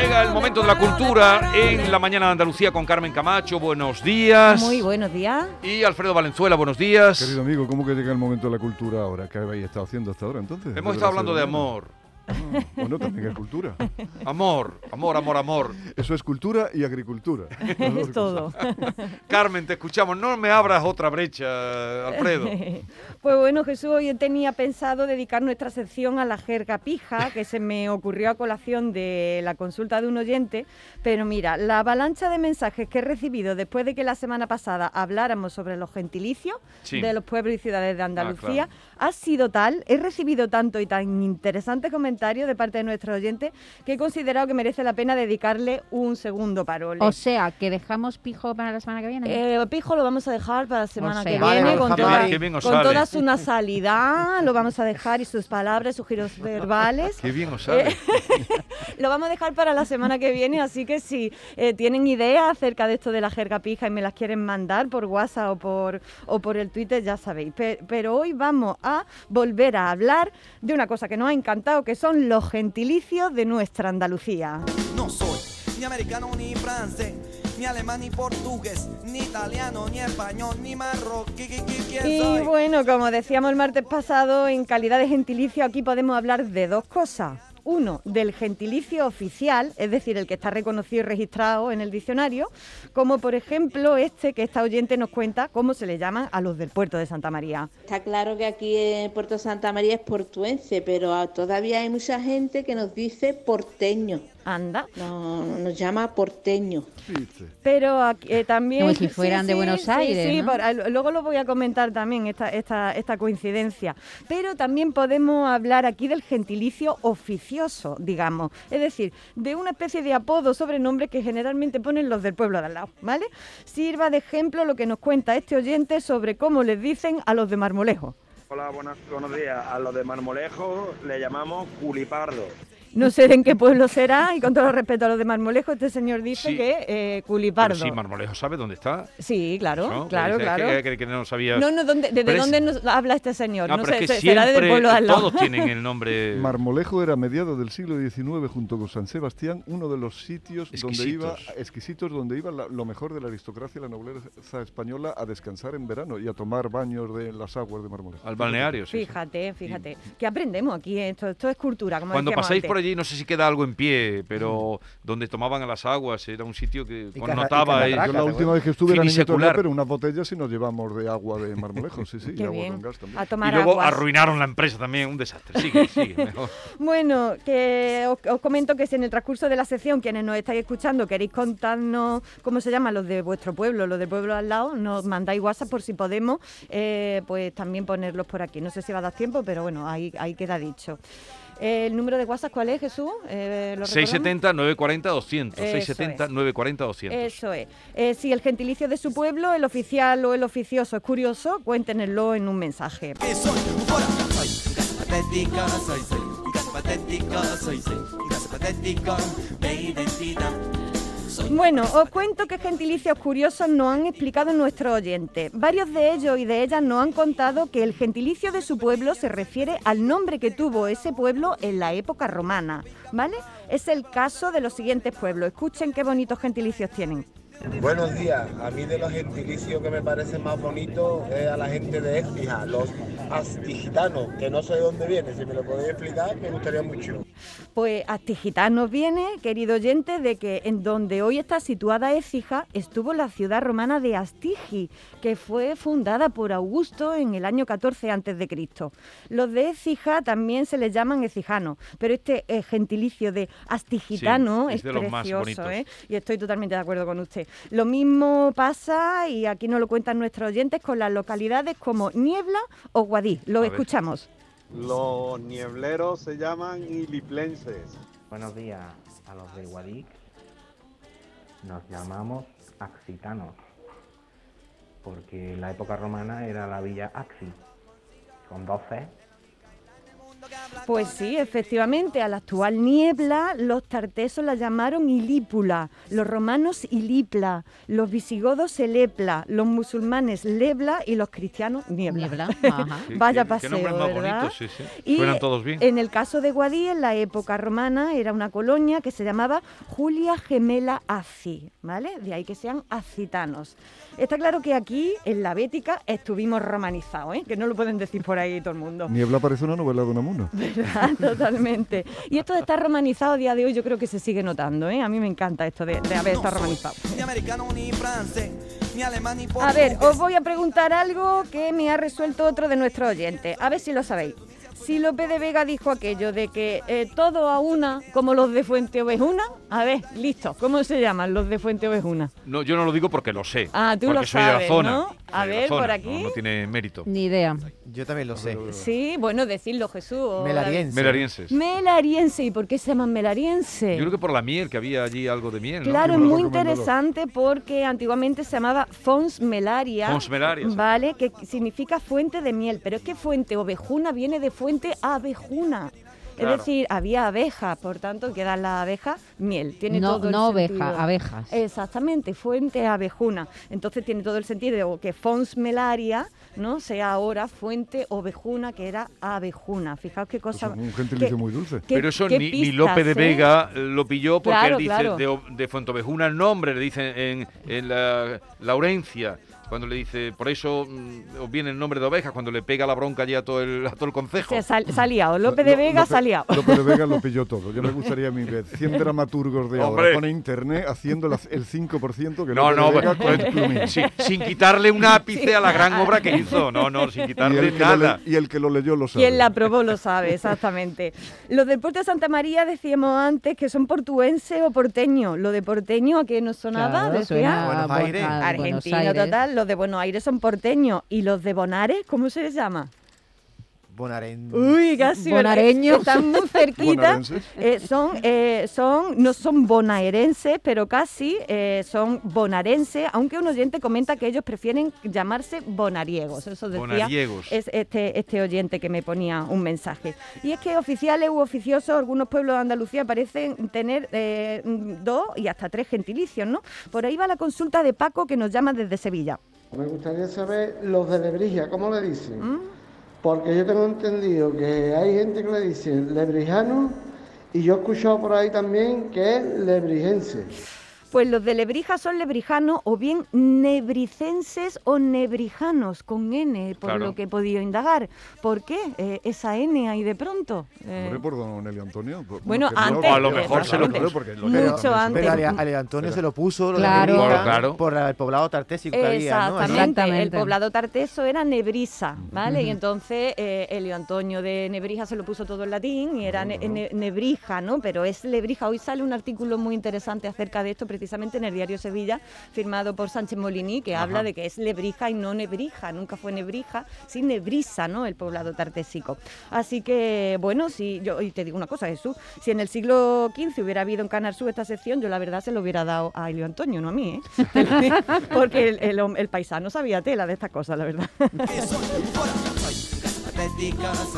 Llega el momento de la cultura en la mañana de Andalucía con Carmen Camacho. Buenos días. Muy buenos días. Y Alfredo Valenzuela, buenos días. Querido amigo, ¿cómo que llega el momento de la cultura ahora? ¿Qué habéis estado haciendo hasta ahora entonces? Hemos estado hablando de amor. Ah, bueno, también es cultura. Amor, amor, amor, amor. Eso es cultura y agricultura. Es todo. Carmen, te escuchamos. No me abras otra brecha, Alfredo. Pues bueno, Jesús, hoy tenía pensado dedicar nuestra sección a la jerga pija, que se me ocurrió a colación de la consulta de un oyente. Pero mira, la avalancha de mensajes que he recibido después de que la semana pasada habláramos sobre los gentilicios Sí. de los pueblos y ciudades de Andalucía claro. ha sido tal, he recibido tanto y tan interesantes comentarios de parte de nuestros oyentes que he considerado que merece la pena dedicarle un segundo parole. O sea, que dejamos pijo para la semana que viene. Eh, Pijo lo vamos a dejar para la semana que sea. Vale, viene lo con, toda, bien con toda su nasalidad, lo vamos a dejar y sus palabras, sus giros verbales. Qué bien os sale. Lo vamos a dejar para la semana que viene, así que si eh, tienen ideas acerca de esto de la jerga pija y me las quieren mandar por WhatsApp o por, o por el Twitter, ya sabéis. Pe- pero hoy vamos a volver a hablar de una cosa que nos ha encantado, que son los gentilicios de nuestra Andalucía. No soy ni americano ni francés, ni alemán ni portugués, ni italiano ni español, ni marroquí. ¿qui- qui- ¿Quién Y bueno, como decíamos el martes pasado, en calidad de gentilicio aquí podemos hablar de dos cosas. Uno, del gentilicio oficial, es decir, el que está reconocido y registrado en el diccionario, como por ejemplo este que esta oyente nos cuenta cómo se le llaman a los del puerto de Santa María. Está claro que aquí en Puerto Santa María es portuense, pero todavía hay mucha gente que nos dice porteño. Anda. No, nos llama porteño. Pero aquí, eh, también... Como si fueran de Buenos sí, Aires, Sí, ¿no? por- luego lo voy a comentar también, esta, esta, esta coincidencia. Pero también podemos hablar aquí del gentilicio oficioso, digamos. Es decir, de una especie de apodo, sobrenombre que generalmente ponen los del pueblo de al lado, ¿vale? Sirva de ejemplo lo que nos cuenta este oyente sobre cómo les dicen a los de Marmolejo. Hola, buenas, buenos días. A los de Marmolejo le llamamos culipardo. No sé de en qué pueblo será y con todo el respeto a los de Marmolejo, este señor dice Sí. que eh, Pero Culipardo. sí, Marmolejo sabe dónde está. Sí, claro, ¿no? claro, Dice, es claro. Que, que- que no. No, no, ¿dónde, ¿desde Pero es- dónde nos habla este señor? No, No, pero sé, es que se- será desde el pueblo de al lado. todos tienen el nombre. Marmolejo era a mediados del siglo XIX junto con San Sebastián uno de los sitios donde iba Exquisitos. exquisitos donde iba la- lo mejor de la aristocracia y la nobleza española a descansar en verano y a tomar baños de las aguas de Marmolejo. Al balneario, sí. Fíjate, fíjate. ¿Qué aprendemos aquí? Esto, esto es cultura, como Cuando pasáis antes. por allí, no sé si queda algo en pie, pero donde tomaban a las aguas era un sitio que Y connotaba. y eh, Yo la última vez que estuve era todavía, pero unas botellas sí nos llevamos de agua de Marmolejo, sí, sí, y agua bien. con gas también. A y luego aguas. arruinaron la empresa también, un desastre. Sigue, sigue, mejor. Bueno, que os, os comento que si en el transcurso de la sección, quienes nos estáis escuchando, queréis contarnos cómo se llaman los de vuestro pueblo, los del pueblo al lado, nos mandáis WhatsApp por si podemos, eh, pues también ponerlos por aquí. No sé si va a dar tiempo, pero bueno, ahí, ahí queda dicho. Eh, ¿El número de WhatsApp cuál es, Jesús? Eh, ¿lo recordamos? 670 940 200. Eso 670 es. 940 200. Eso es. Eh, si el gentilicio de su pueblo, el oficial o el oficioso es curioso, cuéntenlo en un mensaje. Casa patética, soy, soy. Patética, soy, soy. Patética, de identidad. Bueno, os cuento qué gentilicios curiosos nos han explicado nuestros oyentes. Varios de ellos y de ellas nos han contado que el gentilicio de su pueblo se refiere al nombre que tuvo ese pueblo en la época romana, ¿vale? Es el caso de los siguientes pueblos. Escuchen qué bonitos gentilicios tienen. Buenos días. A mí de los gentilicios que me parece más bonito es a la gente de Écija, los astigitanos, que no sé de dónde viene. Si me lo podéis explicar, me gustaría mucho. Pues Astigitanos viene, querido oyente, de que en donde hoy está situada Écija estuvo la ciudad romana de Astigi, que fue fundada por Augusto en el año 14 a.C. Los de Écija también se les llaman ecijanos, pero este eh, gentilicio de Astigitano Sí, es es, de los más precioso, bonitos. ¿eh? y estoy totalmente de acuerdo con usted. Lo mismo pasa, y aquí nos lo cuentan nuestros oyentes, con las localidades como Niebla o Guadí. Lo A ver. escuchamos. Los niebleros se llaman iliplenses. Buenos días a los de Guadic. Nos llamamos Axitanos, porque en la época romana era la villa Axi, con dos C. Pues sí, efectivamente, a la actual niebla los tartesos la llamaron Ilípula, los romanos Ilipla, los visigodos Elepla, los musulmanes Lebla y los cristianos Niebla. Niebla, ajá. Qué- Vaya qué- qué paseo, más ¿verdad? bonitos, sí, sí. Y Suenan todos bien. En el caso de Guadí, en la época romana, era una colonia que se llamaba Julia Gemela Aci, ¿vale? De ahí que sean acitanos. Está claro que aquí, en la Bética, estuvimos romanizados, ¿eh? Que no lo pueden decir por ahí todo el mundo. Niebla parece una novela de ¿verdad? Totalmente. Y esto de estar romanizado a día de hoy yo creo que se sigue notando, ¿eh? A mí me encanta esto de, de haber estado romanizado. Ni americano, ni francés, ni alemán, ni A ver, os voy a preguntar algo que me ha resuelto otro de nuestros oyentes. A ver si lo sabéis. Si Lope de Vega dijo aquello de que eh, todo a una, como los de Fuente Ovejuna, a ver, listo, ¿cómo se llaman los de Fuente Ovejuna? No, yo no lo digo porque lo sé. Ah, tú porque lo soy de la sabes, zona. ¿no? A ver, zona, por aquí. No, no tiene mérito. Ni idea. Yo también lo sé. Sí, bueno, decirlo Jesús. o Melariense. Melarienses. Melariense, ¿y por qué se llaman melariense? Yo creo que por la miel, que había allí algo de miel. ¿no? Claro, es muy interesante porque antiguamente se llamaba Fons Melaria. Fons Melaria, sí. Vale, que significa fuente de miel, pero es que fuente ovejuna viene de fuente abejuna. Claro. Es decir, había abejas, por tanto, queda la abeja miel. Tiene No, todo el no oveja, sentido. abejas. Exactamente, fuente abejuna. Entonces tiene todo el sentido que Fons Melaria, ¿no? Sea ahora fuente ovejuna, que era abejuna. Fijaos qué Pues cosa. un gentilicio muy dulce. qué- Pero eso ni, ni pistas, Lope de ¿eh? Vega lo pilló porque Claro, él dice claro. de, de Fuentovejuna el nombre, le dicen en, en la Laurencia, cuando le dice, por eso mm, os viene el nombre de ovejas, cuando le pega la bronca allí a todo el, a todo el concejo. Se, sal-. Lope de Vega liado. Lope de Vega lo pilló todo. Yo me gustaría a mí ver 100 dramaturgos de Hombre. ahora con internet haciendo la- el 5% que No, no, de Vega pues- con el plumín. Sí, sin quitarle un ápice a la gran obra que hizo. No, no, sin quitarle nada. le- y el que lo leyó lo sabe. Quien la aprobó lo sabe, exactamente. Los del puerto de Santa María decíamos antes que son portuenses o porteños. Lo de porteño, ¿a qué nos sonaba? Claro, Decía. suena a Buenos Aires. Argentino Aires. total, los de Buenos Aires son porteños. ¿Y los de Bonares, cómo se les llama? Bonaren. Uy, casi. Bonareños. Están muy cerquita. Eh, son, eh, son, no son bonaerenses, pero casi eh, son bonarenses, aunque un oyente comenta que ellos prefieren llamarse bonariegos. Eso decía Bonariegos. es este, este oyente que me ponía un mensaje. Y es que oficiales u oficiosos, algunos pueblos de Andalucía parecen tener eh, dos y hasta tres gentilicios, ¿no? Por ahí va la consulta de Paco que nos llama desde Sevilla. Me gustaría saber los de Lebrija, ¿cómo le dicen? ¿Mm? Porque yo tengo entendido que hay gente que le dice lebrijano y yo he escuchado por ahí también que es lebrijense. Pues los de Lebrija son lebrijanos o bien nebricenses o nebrijanos con N, por Claro. lo que he podido indagar. ¿Por qué eh, esa N ahí de pronto? Eh, por don Elio Antonio. Por- Bueno, no- antes, a lo mejor se lo puso. porque lo Mucho antes. Pero Ale, Ale Antonio se lo puso lo de Claro. Lebrija, Claro. por el poblado tartésico que había, ¿no? Exactamente. El poblado tarteso era Nebrisa, ¿vale? Y entonces eh, Elio Antonio de Nebrija se lo puso todo en latín y era ne- ne- Nebrija, ¿no? Pero es Lebrija. Hoy sale un artículo muy interesante acerca de esto, precisamente en el diario Sevilla, firmado por Sánchez Molini, que habla de que es Lebrija y no Nebrija. Nunca fue Nebrija, sí Nebrisa, ¿no? El poblado tartésico. Así que, bueno, si yo y te digo una cosa, Jesús, si en el siglo XV hubiera habido en Canal Sur esta sección, yo la verdad se lo hubiera dado a Elio Antonio, no a mí, ¿eh? Porque el, el paisano sabía tela de estas cosas, la verdad.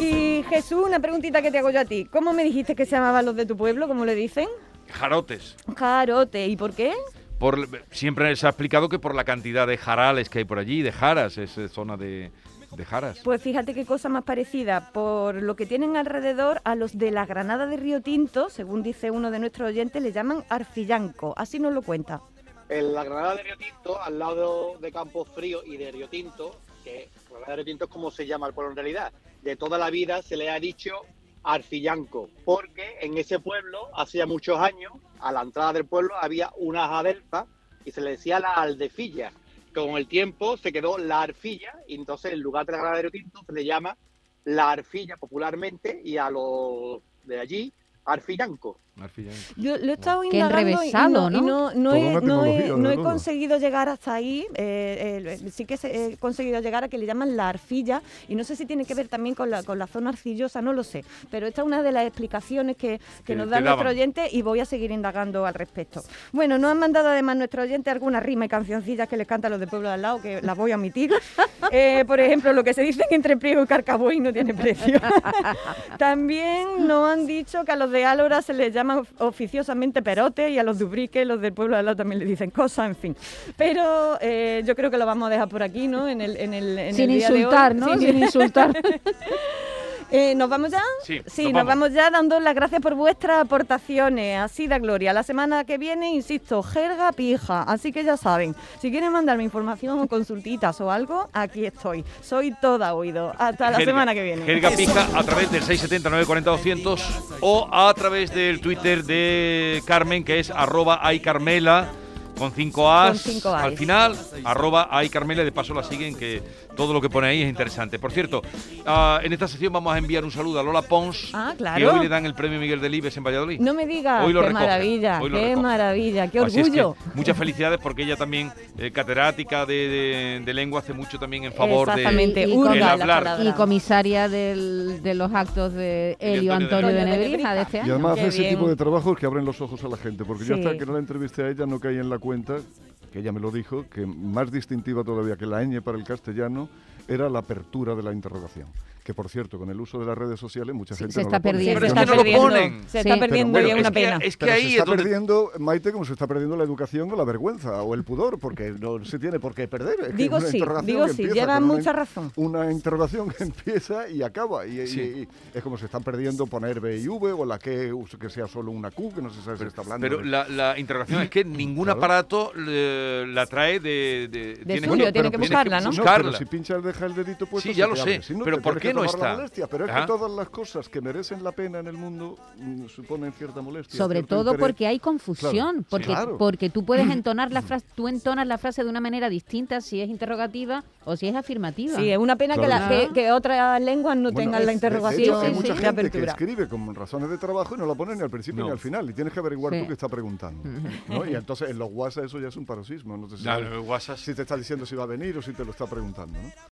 Y Jesús, una preguntita que te hago yo a ti. ¿Cómo me dijiste que se llamaban los de tu pueblo? ¿Cómo le dicen? Jarotes. Jarote. ¿Y por qué? Por, siempre se ha explicado que por la cantidad de jarales que hay por allí, de jaras, es eh, zona de, de jaras. Pues fíjate qué cosa más parecida, por lo que tienen alrededor a los de la Granada de Río Tinto, según dice uno de nuestros oyentes, le llaman arfillanco, así nos lo cuenta. En la Granada de Río Tinto, al lado de Campos Fríos y de Río Tinto, que Granada de Río Tinto es como se llama el pueblo en realidad, de toda la vida se le ha dicho Arfillanco, porque en ese pueblo, hacía muchos años, a la entrada del pueblo había unas adelfas y se le decía la aldefilla. Con el tiempo se quedó la arfilla y entonces en lugar de la Granada de Río Tinto se le llama la arfilla popularmente y a los de allí Arfillanco. Yo lo he estado Qué indagando y enrevesado, no, y ¿no? he, no no conseguido llegar hasta ahí. eh, eh, sí que he conseguido llegar a que le llaman la arcilla y no sé si tiene que ver también con la, con la zona arcillosa, no lo sé. Pero esta es una de las explicaciones que, que Que nos da nuestro oyente y voy a seguir indagando al respecto. Bueno, nos han mandado además nuestro oyente algunas rimas y cancioncillas que les cantan los de pueblo de al lado, que las voy a omitir. Eh, por ejemplo, lo que se dice que entre Priego y Carcaboy no tiene precio. También nos han dicho que a los de Álora se les llama of- oficiosamente perote y a los de Ubrique, los del pueblo de al lado también le dicen cosas, en fin. Pero eh, yo creo que lo vamos a dejar por aquí, ¿no? En el, en el, en Sin el día de hoy. insultar, ¿no? Sin insultar. Eh, ¿Nos vamos ya? Sí, Sí, nos nos vamos. vamos ya dando las gracias por vuestras aportaciones. Así da gloria. La semana que viene, insisto, jerga pija. Así que ya saben, si quieren mandarme información o consultitas o algo, aquí estoy. Soy toda oído. Hasta la Jerga- semana que viene. Jerga Pija a través del 670 940 200 o a través del Twitter de Carmen, que es arroba aycarmela con cinco A's al final, arroba aycarmela, de paso la siguen, que todo lo que pone ahí es interesante. Por cierto, ah, en esta sección vamos a enviar un saludo a Lola Pons, Ah, que claro. hoy le dan el premio Miguel Delibes en Valladolid. No me digas, Hoy lo qué recoge, maravilla, hoy lo qué recoge. maravilla, qué Así es que orgullo. muchas felicidades porque ella también, eh, catedrática de, de- de lengua, hace mucho también en favor de Exactamente, Y- y el hablar. y comisaria del- de los actos de Helio Antonio Antonio de de Nebrija. De este Y año. además Qué hace ese bien. tipo de trabajos que abren los ojos a la gente, porque yo Sí. hasta que no la entrevisté a ella no caí en la cuenta, que ella me lo dijo, que más distintiva todavía que la ñ para el castellano era la apertura de la interrogación. Que por cierto, con el uso de las redes sociales mucha Sí, gente se no está pone. perdiendo. Pero es se que está no lo perdiendo, ponen. Se está perdiendo y es una que- pena. es que Pero ahí se es está donde- perdiendo, Maite, como se está perdiendo la educación o la vergüenza o el pudor, porque no se tiene por qué perder. Es que Digo una sí, interrogación digo que sí, empieza lleva con una mucha in- razón. Una interrogación que empieza y acaba. Y, y- Sí. y es como se están perdiendo poner B y V o la que, que sea solo una Q, que no se sabe si está hablando. Pero de- la, la interrogación es que ningún Claro. aparato le- la trae de... de, tienes suyo, tiene que buscarla, ¿no? No, buscarla. pero si pincha deja el dedito puesto. Sí, ya lo sé, pero ¿por qué no está? molestia. Pero es Ajá. que todas las cosas que merecen la pena en el mundo mm, suponen cierta molestia. Sobre todo interés. porque hay confusión, Claro, porque, claro. porque tú puedes entonar la frase, tú entonas la frase de una manera distinta si es interrogativa o si es afirmativa. Sí, es una pena que, la- Claro. que- que otras lenguas no Bueno, tengan es- la de- de interrogación hecho, hay de mucha gente que escribe con razones de trabajo y no la pone ni al principio No. ni al final. Y tienes que averiguar Sí. tú qué está preguntando. ¿no? Y entonces en los WhatsApp eso ya es un paroxismo. No te sabes si te está diciendo si va a venir o si te lo está preguntando. ¿no?